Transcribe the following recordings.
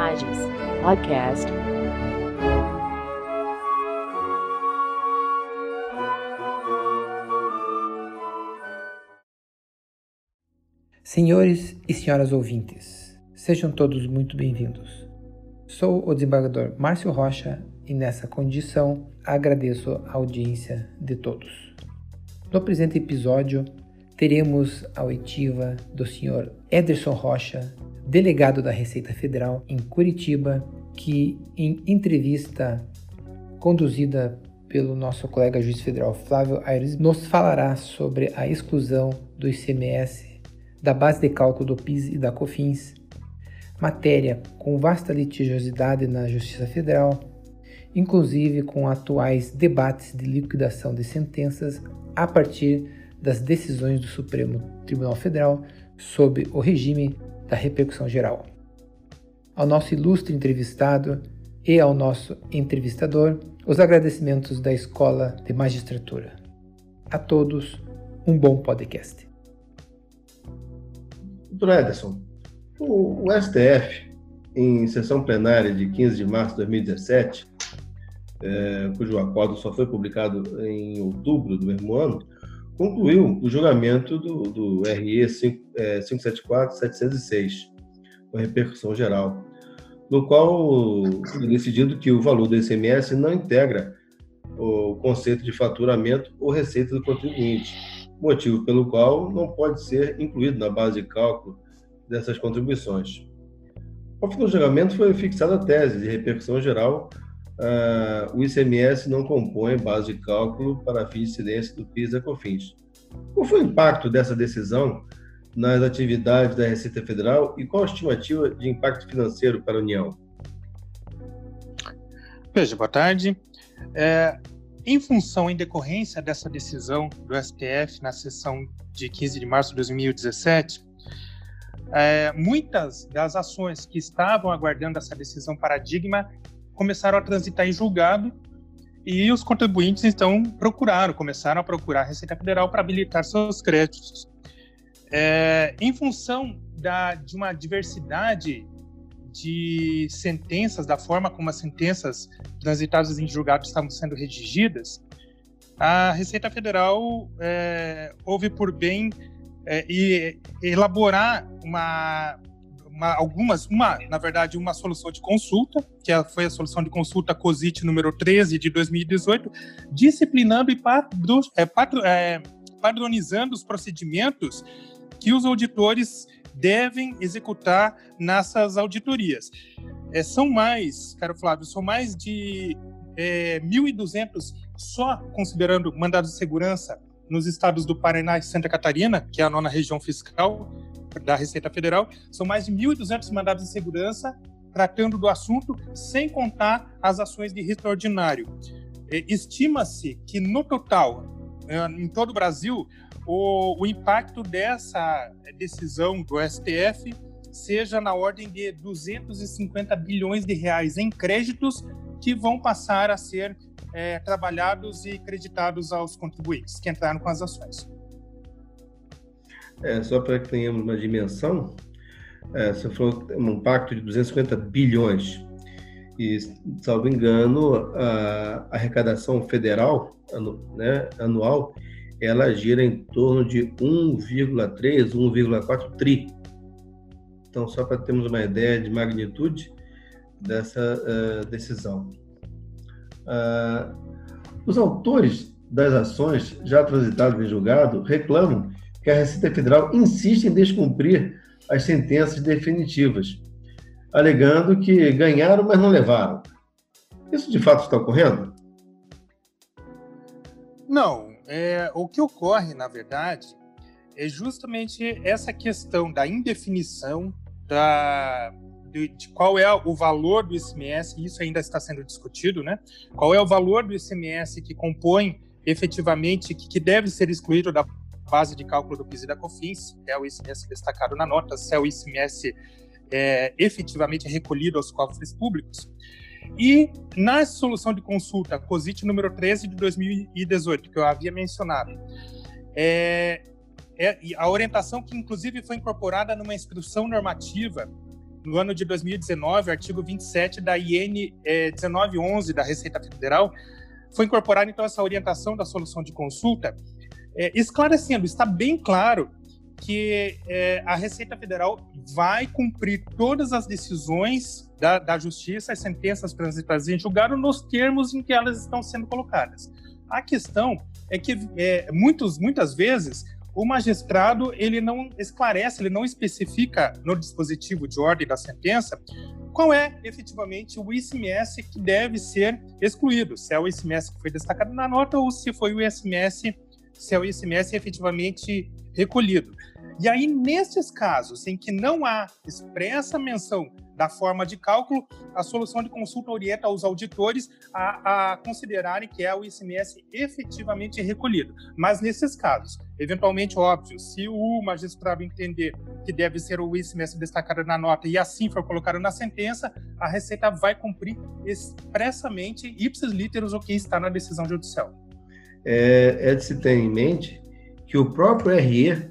Imagens Podcast. Senhores e senhoras ouvintes, sejam todos muito bem-vindos. Sou o desembargador Márcio Rocha e nessa condição agradeço a audiência de todos. No presente episódio, teremos a oitiva do senhor Ederson Rocha, delegado da Receita Federal em Curitiba, que em entrevista conduzida pelo nosso colega juiz federal Flávio Aires, nos falará sobre a exclusão do ICMS da base de cálculo do PIS e da COFINS, matéria com vasta litigiosidade na Justiça Federal, inclusive com atuais debates de liquidação de sentenças a partir das decisões do Supremo Tribunal Federal sob o regime da repercussão geral. Ao nosso ilustre entrevistado e ao nosso entrevistador, os agradecimentos da Escola de Magistratura. A todos, um bom podcast. Doutor Ederson, o, o STF, em sessão plenária de 15 de março de 2017, é, cujo acordo só foi publicado em outubro do mesmo ano, concluiu o julgamento do, do RE 574-706, com repercussão geral, no qual foi decidido que o valor do ICMS não integra o conceito de faturamento ou receita do contribuinte, motivo pelo qual não pode ser incluído na base de cálculo dessas contribuições. Ao fim do julgamento foi fixada a tese de repercussão geral uh, o ICMS não compõe base de cálculo para fins de incidência do PIS e COFINS. Qual foi o impacto dessa decisão nas atividades da Receita Federal e qual a estimativa de impacto financeiro para a União? Veja, boa tarde. É, em função, em decorrência dessa decisão do STF na sessão de 15 de março de 2017, é, muitas das ações que estavam aguardando essa decisão paradigma começaram a transitar em julgado e os contribuintes então procuraram, começaram a procurar a Receita Federal para habilitar seus créditos. É, em função da, de uma diversidade de sentenças, da forma como as sentenças transitadas em julgado estavam sendo redigidas, a Receita Federal é, houve por bem é, elaborar uma, uma, algumas, uma, na verdade, uma solução de consulta, que é, foi a solução de consulta COSIT número 13 de 2018, disciplinando e padro, é, é, padronizando os procedimentos que os auditores devem executar nessas auditorias. É, são mais, caro Flávio, são mais de é, 1.200 só considerando mandados de segurança nos estados do Paraná e Santa Catarina, que é a nona região fiscal, da Receita Federal, são mais de 1.200 mandados de segurança tratando do assunto, sem contar as ações de risco ordinário. Estima-se que, no total, eh, em todo o Brasil, o, o impacto dessa decisão do STF seja na ordem de 250 bilhões de reais em créditos que vão passar a ser é, trabalhados e creditados aos contribuintes que entraram com as ações. É, só para que tenhamos uma dimensão, é, você falou um pacto de 250 bilhões. E, salvo engano, a arrecadação federal anu, né, anual ela gira em torno de 1,3, 1,4 tri. Então, só para termos uma ideia de magnitude dessa uh, decisão. Uh, os autores das ações já transitadas em julgado reclamam que a Receita Federal insiste em descumprir as sentenças definitivas, alegando que ganharam, mas não levaram. Isso de fato está ocorrendo? Não. É, o que ocorre, na verdade, é justamente essa questão da indefinição da, de, de, qual é o valor do ICMS, isso ainda está sendo discutido, né? Qual é o valor do ICMS que compõe efetivamente, que, que deve ser excluído da base de cálculo do PIS e da COFINS, é o ICMS destacado na nota, se é o ICMS é, efetivamente recolhido aos cofres públicos. E na solução de consulta, COSIT número 13 de 2018, que eu havia mencionado, é, é, a orientação que inclusive foi incorporada numa instrução normativa no ano de 2019, o artigo 27 da IN é, 1911 da Receita Federal foi incorporada então essa orientação da solução de consulta, é, esclarecendo, está bem claro que é, a Receita Federal vai cumprir todas as decisões da, da Justiça, as sentenças transitadas em julgado, nos termos em que elas estão sendo colocadas. A questão é que é, muitos, muitas vezes o magistrado ele não esclarece, ele não especifica no dispositivo de ordem da sentença qual é efetivamente o ICMS que deve ser excluído, se é o ICMS que foi destacado na nota ou se foi o ICMS, se é o ICMS efetivamente recolhido. E aí, nesses casos em que não há expressa menção da forma de cálculo, a solução de consulta orienta os auditores a, a considerarem que é o ICMS efetivamente recolhido. Mas nesses casos, eventualmente, óbvio, se o magistrado entender que deve ser o ICMS destacado na nota e assim for colocado na sentença, a Receita vai cumprir expressamente, ipsis literis, o que está na decisão judicial. É, é de se ter em mente que o próprio RE,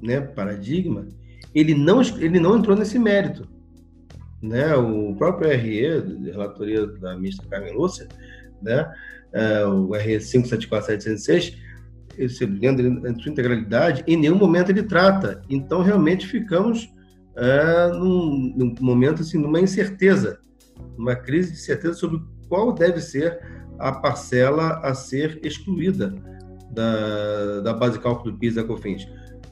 né, paradigma, ele não, ele não entrou nesse mérito né, o próprio RE, relatoria da ministra Carmen Lúcia, né, é, o RE 574706, esse, dentro da sua integralidade, em nenhum momento ele trata. Então, realmente, ficamos é, num, num, momento, assim, numa incerteza, uma crise de certeza sobre qual deve ser a parcela a ser excluída da, da base de cálculo do PIS da COFINS.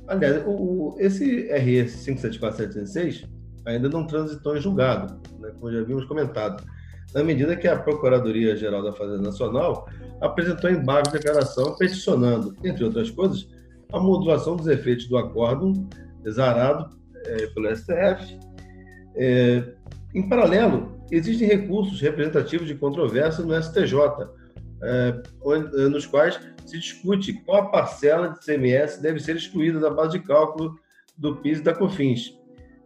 Aliás, o, esse RE 574706, ainda não transitou em julgado, né, como já havíamos comentado, na medida que a Procuradoria-Geral da Fazenda Nacional apresentou embargo de declaração peticionando, entre outras coisas, a modulação dos efeitos do acórdão exarado é, pelo STF. É, em paralelo, existem recursos representativos de controvérsia no STJ, é, nos quais se discute qual a parcela de CMS deve ser excluída da base de cálculo do PIS e da COFINS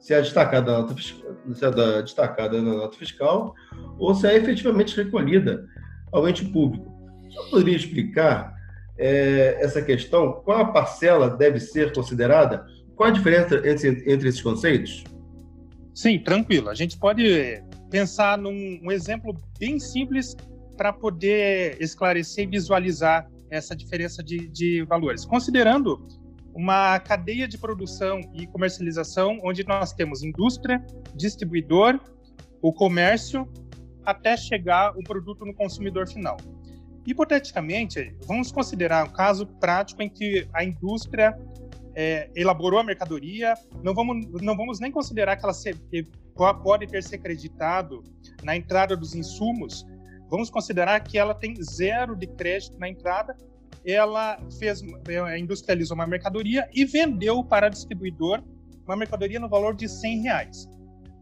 se é destacada na nota, se é destacada na nota fiscal ou se é efetivamente recolhida ao ente público. Você poderia explicar é, essa questão? Qual a parcela deve ser considerada? Qual a diferença entre, entre esses conceitos? Sim, tranquilo. A gente pode pensar num um exemplo bem simples para poder esclarecer e visualizar essa diferença de, de valores. Considerando uma cadeia de produção e comercialização onde nós temos indústria, distribuidor, o comércio, até chegar o produto no consumidor final. Hipoteticamente, vamos considerar um caso prático em que a indústria é, elaborou a mercadoria, não vamos, não vamos nem considerar que ela se, pode ter se acreditado na entrada dos insumos, vamos considerar que ela tem zero de crédito na entrada ela fez, é, industrializou uma mercadoria e vendeu para distribuidor uma mercadoria no valor de 100 reais.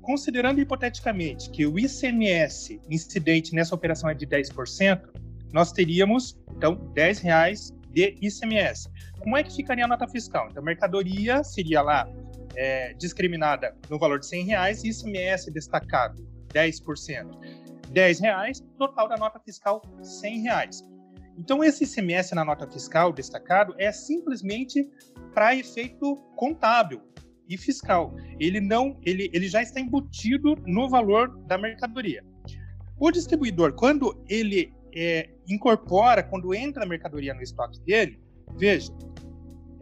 Considerando hipoteticamente que o ICMS incidente nessa operação é de 10%, nós teríamos, então, 10 reais de ICMS. Como é que ficaria a nota fiscal? Então, mercadoria seria lá é, discriminada no valor de 100 reais, ICMS destacado 10%. 10 reais, total da nota fiscal 100 reais. Então, esse ICMS na nota fiscal destacado é simplesmente para efeito contábil e fiscal. Ele não, ele, ele já está embutido no valor da mercadoria. O distribuidor, quando ele é, incorpora, quando entra a mercadoria no estoque dele, veja,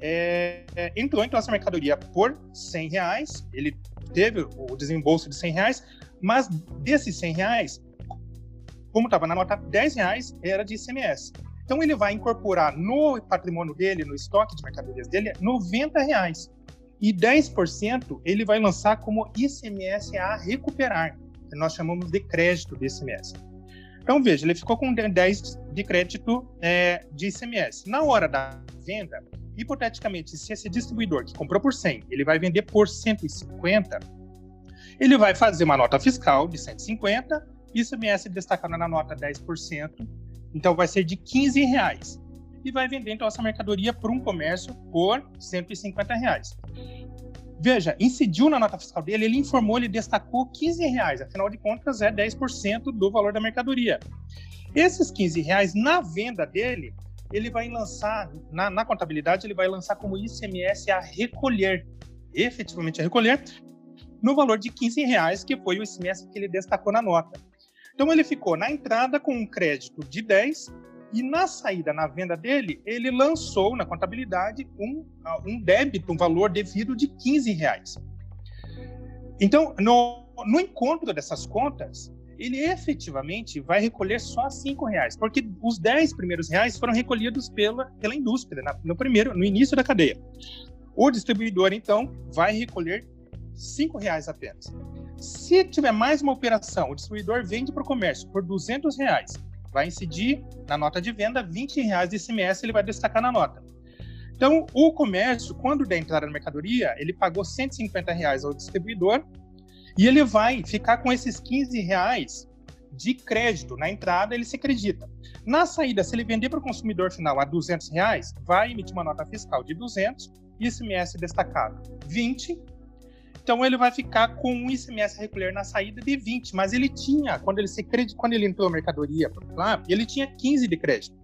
é, é, entrou então essa mercadoria por 100 reais, ele teve o desembolso de 100 reais, mas desses 100 reais, como estava na nota 10 reais, era de ICMS. Então ele vai incorporar no patrimônio dele, no estoque de mercadorias dele, 90 reais. E 10% ele vai lançar como ICMS a recuperar, nós chamamos de crédito de ICMS. Então veja, ele ficou com 10 de crédito é, de ICMS. Na hora da venda, hipoteticamente, se esse distribuidor que comprou por 100, ele vai vender por 150, ele vai fazer uma nota fiscal de 150 ICMS destacando na nota 10%, então vai ser de 15 reais. E vai vender então essa mercadoria para um comércio por 150 reais. Veja, incidiu na nota fiscal dele, ele informou, ele destacou 15 reais, afinal de contas é 10% do valor da mercadoria. Esses 15 reais, na venda dele, ele vai lançar, na, na contabilidade, ele vai lançar como ICMS a recolher, efetivamente a recolher, no valor de 15 reais, que foi o ICMS que ele destacou na nota. Então ele ficou na entrada com um crédito de 10 e na saída, na venda dele, ele lançou na contabilidade um, um débito, um valor devido de 15 reais. Então, no, no encontro dessas contas, ele efetivamente vai recolher só cinco reais, porque os dez primeiros reais foram recolhidos pela, pela indústria na, no primeiro, no início da cadeia. O distribuidor então vai recolher cinco reais apenas. Se tiver mais uma operação, o distribuidor vende para o comércio por duzentos reais, vai incidir na nota de venda 20 reais de ICMS, ele vai destacar na nota. Então, o comércio, quando der entrada na mercadoria, ele pagou 150 reais ao distribuidor e ele vai ficar com esses 15 reais de crédito na entrada, ele se acredita. Na saída, se ele vender para o consumidor final a 200 reais, vai emitir uma nota fiscal de 200, ICMS destacado 20. Então ele vai ficar com um ICMS a recolher na saída de 20, mas ele tinha, quando ele se quando ele entrou na mercadoria, ele tinha 15 de crédito,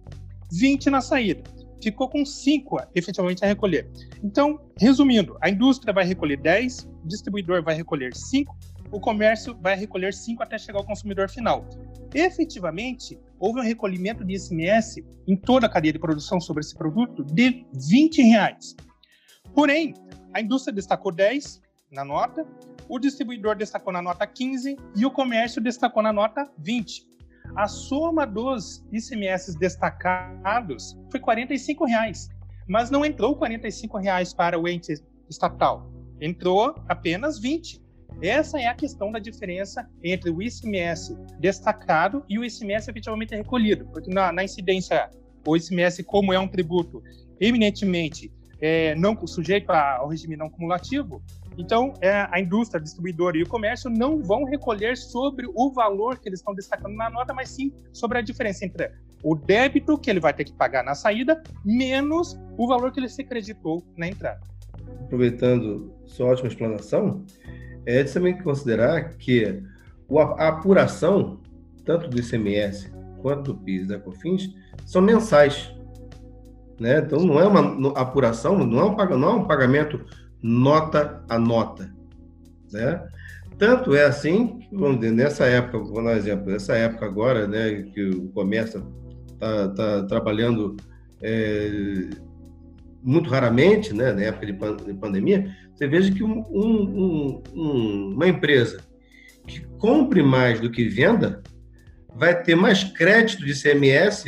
20 na saída ficou com 5 efetivamente a recolher. Então, resumindo, a indústria vai recolher 10, o distribuidor vai recolher 5, o comércio vai recolher 5 até chegar ao consumidor final. Efetivamente, houve um recolhimento de ICMS em toda a cadeia de produção sobre esse produto de 20 reais. Porém, a indústria destacou 10 na nota, o distribuidor destacou na nota 15 e o comércio destacou na nota 20 a soma dos ICMS destacados foi R$ reais, mas não entrou R$ reais para o ente estatal, entrou apenas 20. Essa é a questão da diferença entre o ICMS destacado e o ICMS efetivamente recolhido, porque na, na incidência, o ICMS, como é um tributo eminentemente é, não sujeito ao regime não cumulativo, então, é, a indústria, a distribuidora e o comércio não vão recolher sobre o valor que eles estão destacando na nota, mas sim sobre a diferença entre o débito que ele vai ter que pagar na saída menos o valor que ele se acreditou na entrada. Aproveitando sua ótima explanação, é de também considerar que a apuração, tanto do ICMS quanto do PIS e da COFINS, são mensais. Né? Então, não é uma apuração, não é um, não é um pagamento nota a nota, né? Tanto é assim, vamos dizer, nessa época, vou dar um exemplo, nessa época agora, né, que o comércio está tá trabalhando é, muito raramente, né, na época de, de pandemia, você veja que um, um, um, uma empresa que compre mais do que venda vai ter mais crédito de CMS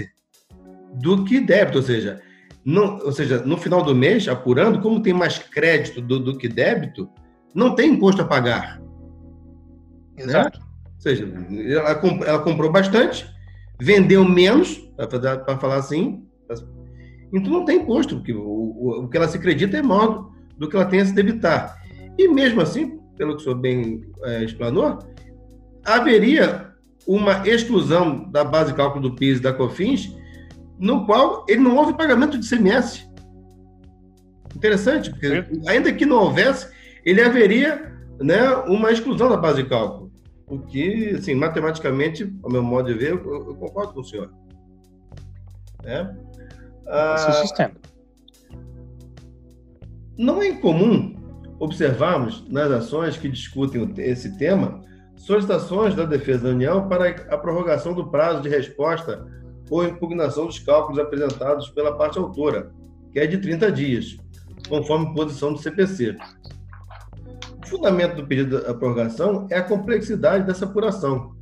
do que débito, ou seja, não, ou seja, no final do mês, apurando, como tem mais crédito do, do que débito, não tem imposto a pagar. Né? Exato. Né? Ou seja, ela, ela comprou bastante, vendeu menos, para falar assim, então não tem imposto, porque o, o, o, que ela se acredita é maior do, do que ela tem a se debitar. E mesmo assim, pelo que o senhor bem é, explanou, haveria uma exclusão da base de cálculo do PIS e da COFINS no qual ele não houve pagamento de CMS. Interessante, porque ainda que não houvesse, ele haveria né, uma exclusão da base de cálculo. O que, assim, matematicamente, ao meu modo de ver, eu, eu concordo com o senhor. Né? Ah, não é incomum observarmos nas ações que discutem esse tema solicitações da Defesa da União para a prorrogação do prazo de resposta ou impugnação dos cálculos apresentados pela parte autora, que é de 30 dias, conforme posição do CPC. O fundamento do pedido de prorrogação é a complexidade dessa apuração.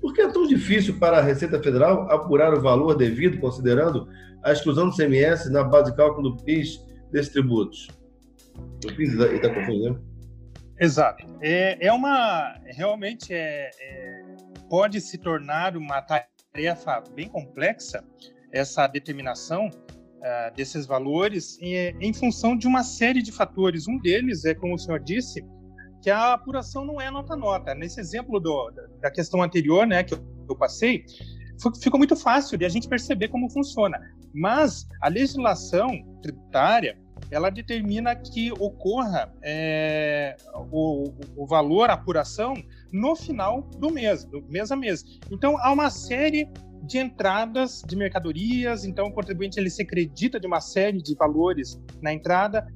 Por que é tão difícil para a Receita Federal apurar o valor devido, considerando a exclusão do CMS na base de cálculo do PIS desses tributos? Do PIS e da, da confusão. Exato. É, é uma. Realmente é, é, pode se tornar uma tarefa bem complexa essa determinação uh, desses valores em, em, função de uma série de fatores. Um deles é, como o senhor disse, que a apuração não é nota-nota. Nesse exemplo do, da questão anterior, né, que eu, eu passei, ficou muito fácil de a gente perceber como funciona. Mas a legislação tributária ela determina que ocorra é, o, o, valor, a apuração, no final do mês, do mês a mês. Então, há uma série de entradas de mercadorias, então o contribuinte ele se acredita de uma série de valores na entrada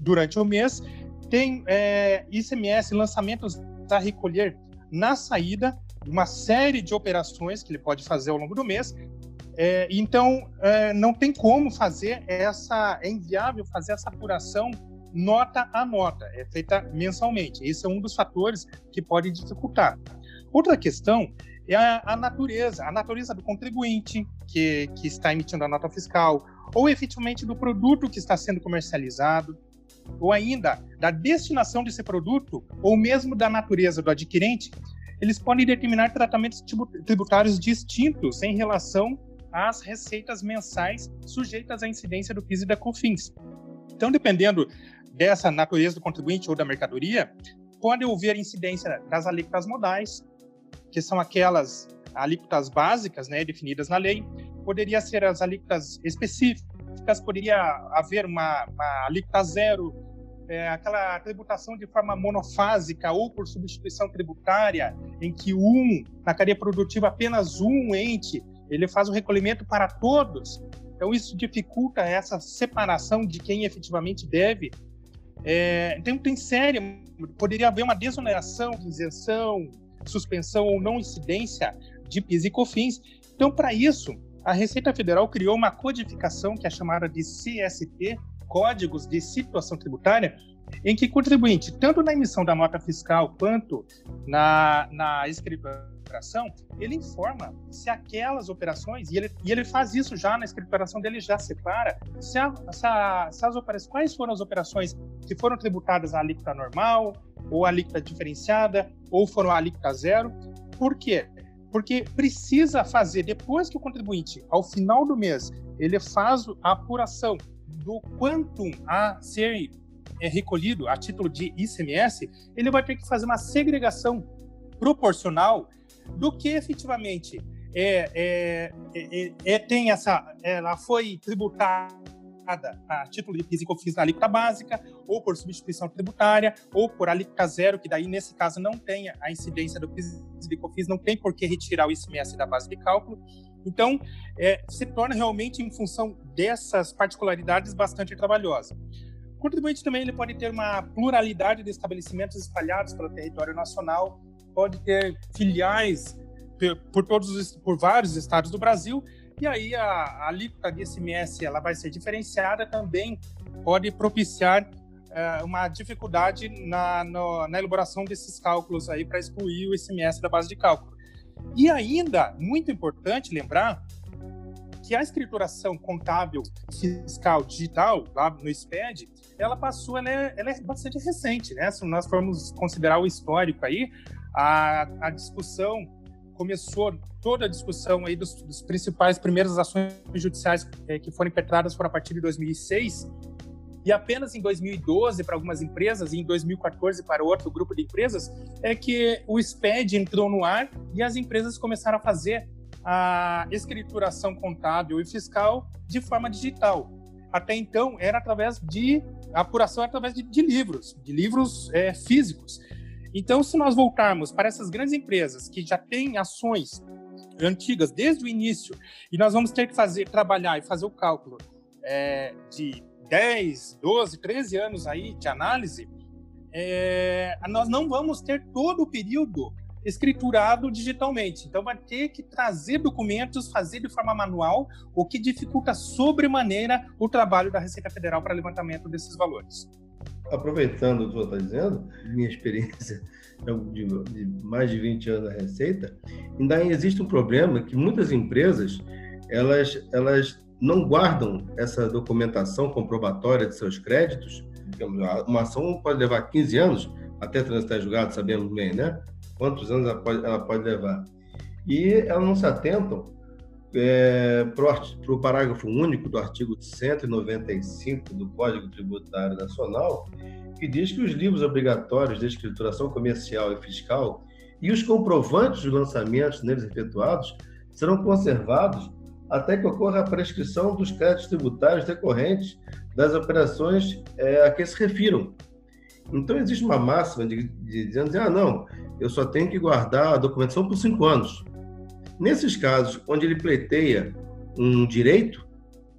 durante o mês, tem é, ICMS, lançamentos a recolher na saída, uma série de operações que ele pode fazer ao longo do mês. É, então, é, não tem como fazer essa, é inviável fazer essa apuração nota a nota, é feita mensalmente. Esse é um dos fatores que pode dificultar. Outra questão é a, a natureza, a natureza do contribuinte que, que está emitindo a nota fiscal, ou efetivamente do produto que está sendo comercializado, ou ainda da destinação desse produto, ou mesmo da natureza do adquirente, eles podem determinar tratamentos tributários distintos em relação às receitas mensais sujeitas à incidência do PIS e da COFINS. Então, dependendo dessa natureza do contribuinte ou da mercadoria, pode haver incidência das alíquotas modais, que são aquelas alíquotas básicas, né, definidas na lei, poderia ser as alíquotas específicas, poderia haver uma, uma alíquota zero, é, aquela tributação de forma monofásica ou por substituição tributária, em que um, na cadeia produtiva, apenas um ente, ele faz o recolhimento para todos. Então, isso dificulta essa separação de quem efetivamente deve. É, então, tem série, poderia haver uma desoneração, isenção, suspensão ou não incidência de PIS e COFINS. Então, para isso, a Receita Federal criou uma codificação que é chamada de CST, Códigos de Situação Tributária, em que contribuinte, tanto na emissão da nota fiscal quanto na, na escrituração, ele informa se aquelas operações, e ele, e ele faz isso já na escrituração dele, já separa, se, a, se, a, se as operações, quais foram as operações que foram tributadas à alíquota normal, ou alíquota diferenciada, ou foram a alíquota zero. Por quê? Porque precisa fazer, depois que o contribuinte, ao final do mês, ele faz a apuração do quantum a ser é, recolhido a título de ICMS, ele vai ter que fazer uma segregação proporcional do que efetivamente é, é, é, é tem essa, ela foi tributada a título de PIS e COFINS na alíquota básica, ou por substituição tributária, ou por alíquota zero, que daí, nesse caso, não tem a incidência do PIS e não tem por que retirar o ICMS da base de cálculo. Então, é, se torna realmente, em função dessas particularidades, bastante trabalhosa. O contribuinte também ele pode ter uma pluralidade de estabelecimentos espalhados pelo território nacional, pode ter filiais por todos os, por vários estados do Brasil e aí a, a alíquota de ICMS ela vai ser diferenciada também, pode propiciar é, uma dificuldade na, no, na elaboração desses cálculos aí para excluir o ICMS da base de cálculo. E ainda, muito importante lembrar que a escrituração contábil fiscal digital, lá no SPED, ela passou, ela é, ela é bastante recente, né? Se nós formos considerar o histórico aí, a, a discussão começou toda a discussão aí dos, dos principais primeiras ações judiciais é, que foram impetradas foram a partir de 2006 e apenas em 2012 para algumas empresas e em 2014 para outro grupo de empresas é que o SPED entrou no ar e as empresas começaram a fazer a escrituração contábil e fiscal de forma digital. Até então era através de apuração através de, de livros, de livros é, físicos. Então, se nós voltarmos para essas grandes empresas que já têm ações antigas desde o início, e nós vamos ter que fazer, trabalhar e fazer o cálculo é, de 10, 12, 13 anos aí de análise, é, nós não vamos ter todo o período escriturado digitalmente. Então, vai ter que trazer documentos, fazer de forma manual, o que dificulta sobremaneira o trabalho da Receita Federal para levantamento desses valores aproveitando o que você está dizendo, minha experiência de, de, mais de 20 anos na Receita, ainda existe um problema que muitas empresas elas, elas não guardam essa documentação comprobatória de seus créditos. Uma ação pode levar 15 anos até transitar julgado, sabemos bem, né? Quantos anos ela pode, ela pode levar. E elas não se atentam é, para o parágrafo único do artigo 195 do Código Tributário Nacional, que diz que os livros obrigatórios de escrituração comercial e fiscal e os comprovantes dos lançamentos neles efetuados serão conservados até que ocorra a prescrição dos créditos tributários decorrentes das operações é, a que se refiram. Então, existe uma máxima de, de, dizendo, ah, não, eu só tenho que guardar a documentação por cinco anos. Nesses casos onde ele pleiteia um direito,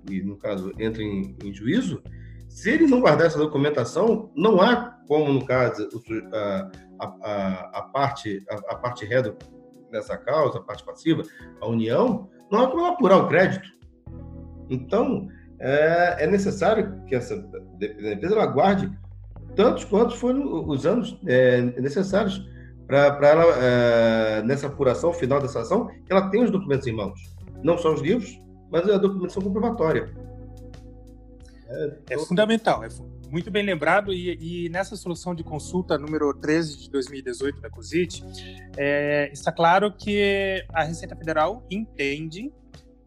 e no caso entra em, em juízo, Se ele não guardar essa documentação, não há como, no caso, a, a, a parte, a, a parte ré dessa causa, a parte passiva, a União, não há como apurar o crédito. Então, é, é necessário que essa defesa guarde tantos quantos foram os anos é, necessários para ela, é, nessa apuração final dessa ação, que ela tenha os documentos em mãos. Não só os livros, mas a documentação comprobatória. É, é fundamental, é muito bem lembrado, e, e, nessa solução de consulta número 13 de 2018 da COSIT, é, está claro que a Receita Federal entende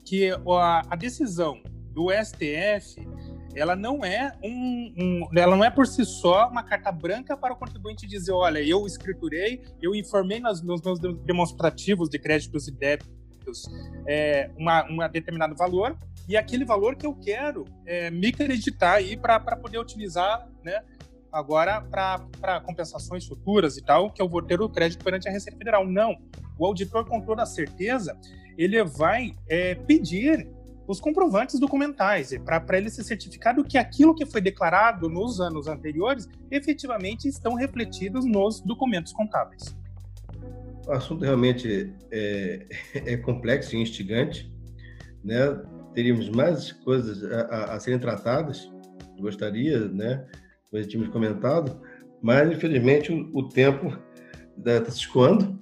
que a, a decisão do STF ela não é um, um, ela não é por si só uma carta branca para o contribuinte dizer, olha, eu escriturei, eu informei nos, meus demonstrativos de créditos e débitos é, uma, uma determinado valor e aquele valor que eu quero é, me acreditar aí para poder utilizar, né? Agora, para compensações futuras e tal, que eu vou ter o crédito perante a Receita Federal. Não. O auditor, com toda certeza, ele vai é, pedir os comprovantes documentais, para ele ser certificado que aquilo que foi declarado nos anos anteriores efetivamente estão refletidos nos documentos contábeis. O assunto realmente é, é complexo e instigante, né? Teríamos mais coisas a, a, serem tratadas, gostaria, né? Como tínhamos comentado, mas infelizmente o, o tempo está se escoando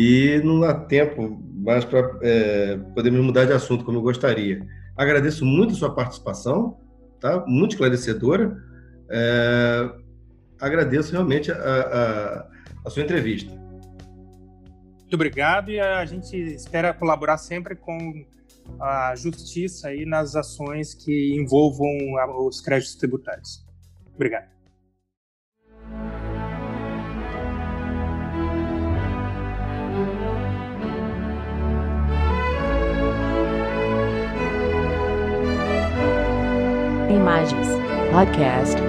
e não há tempo mais para é, podermos mudar de assunto como eu gostaria. Agradeço muito a sua participação, tá? muito esclarecedora. É, agradeço realmente a, a, a sua entrevista. Muito obrigado e a gente espera colaborar sempre com a justiça aí nas ações que envolvam os créditos tributários. Obrigado. Imagens Podcast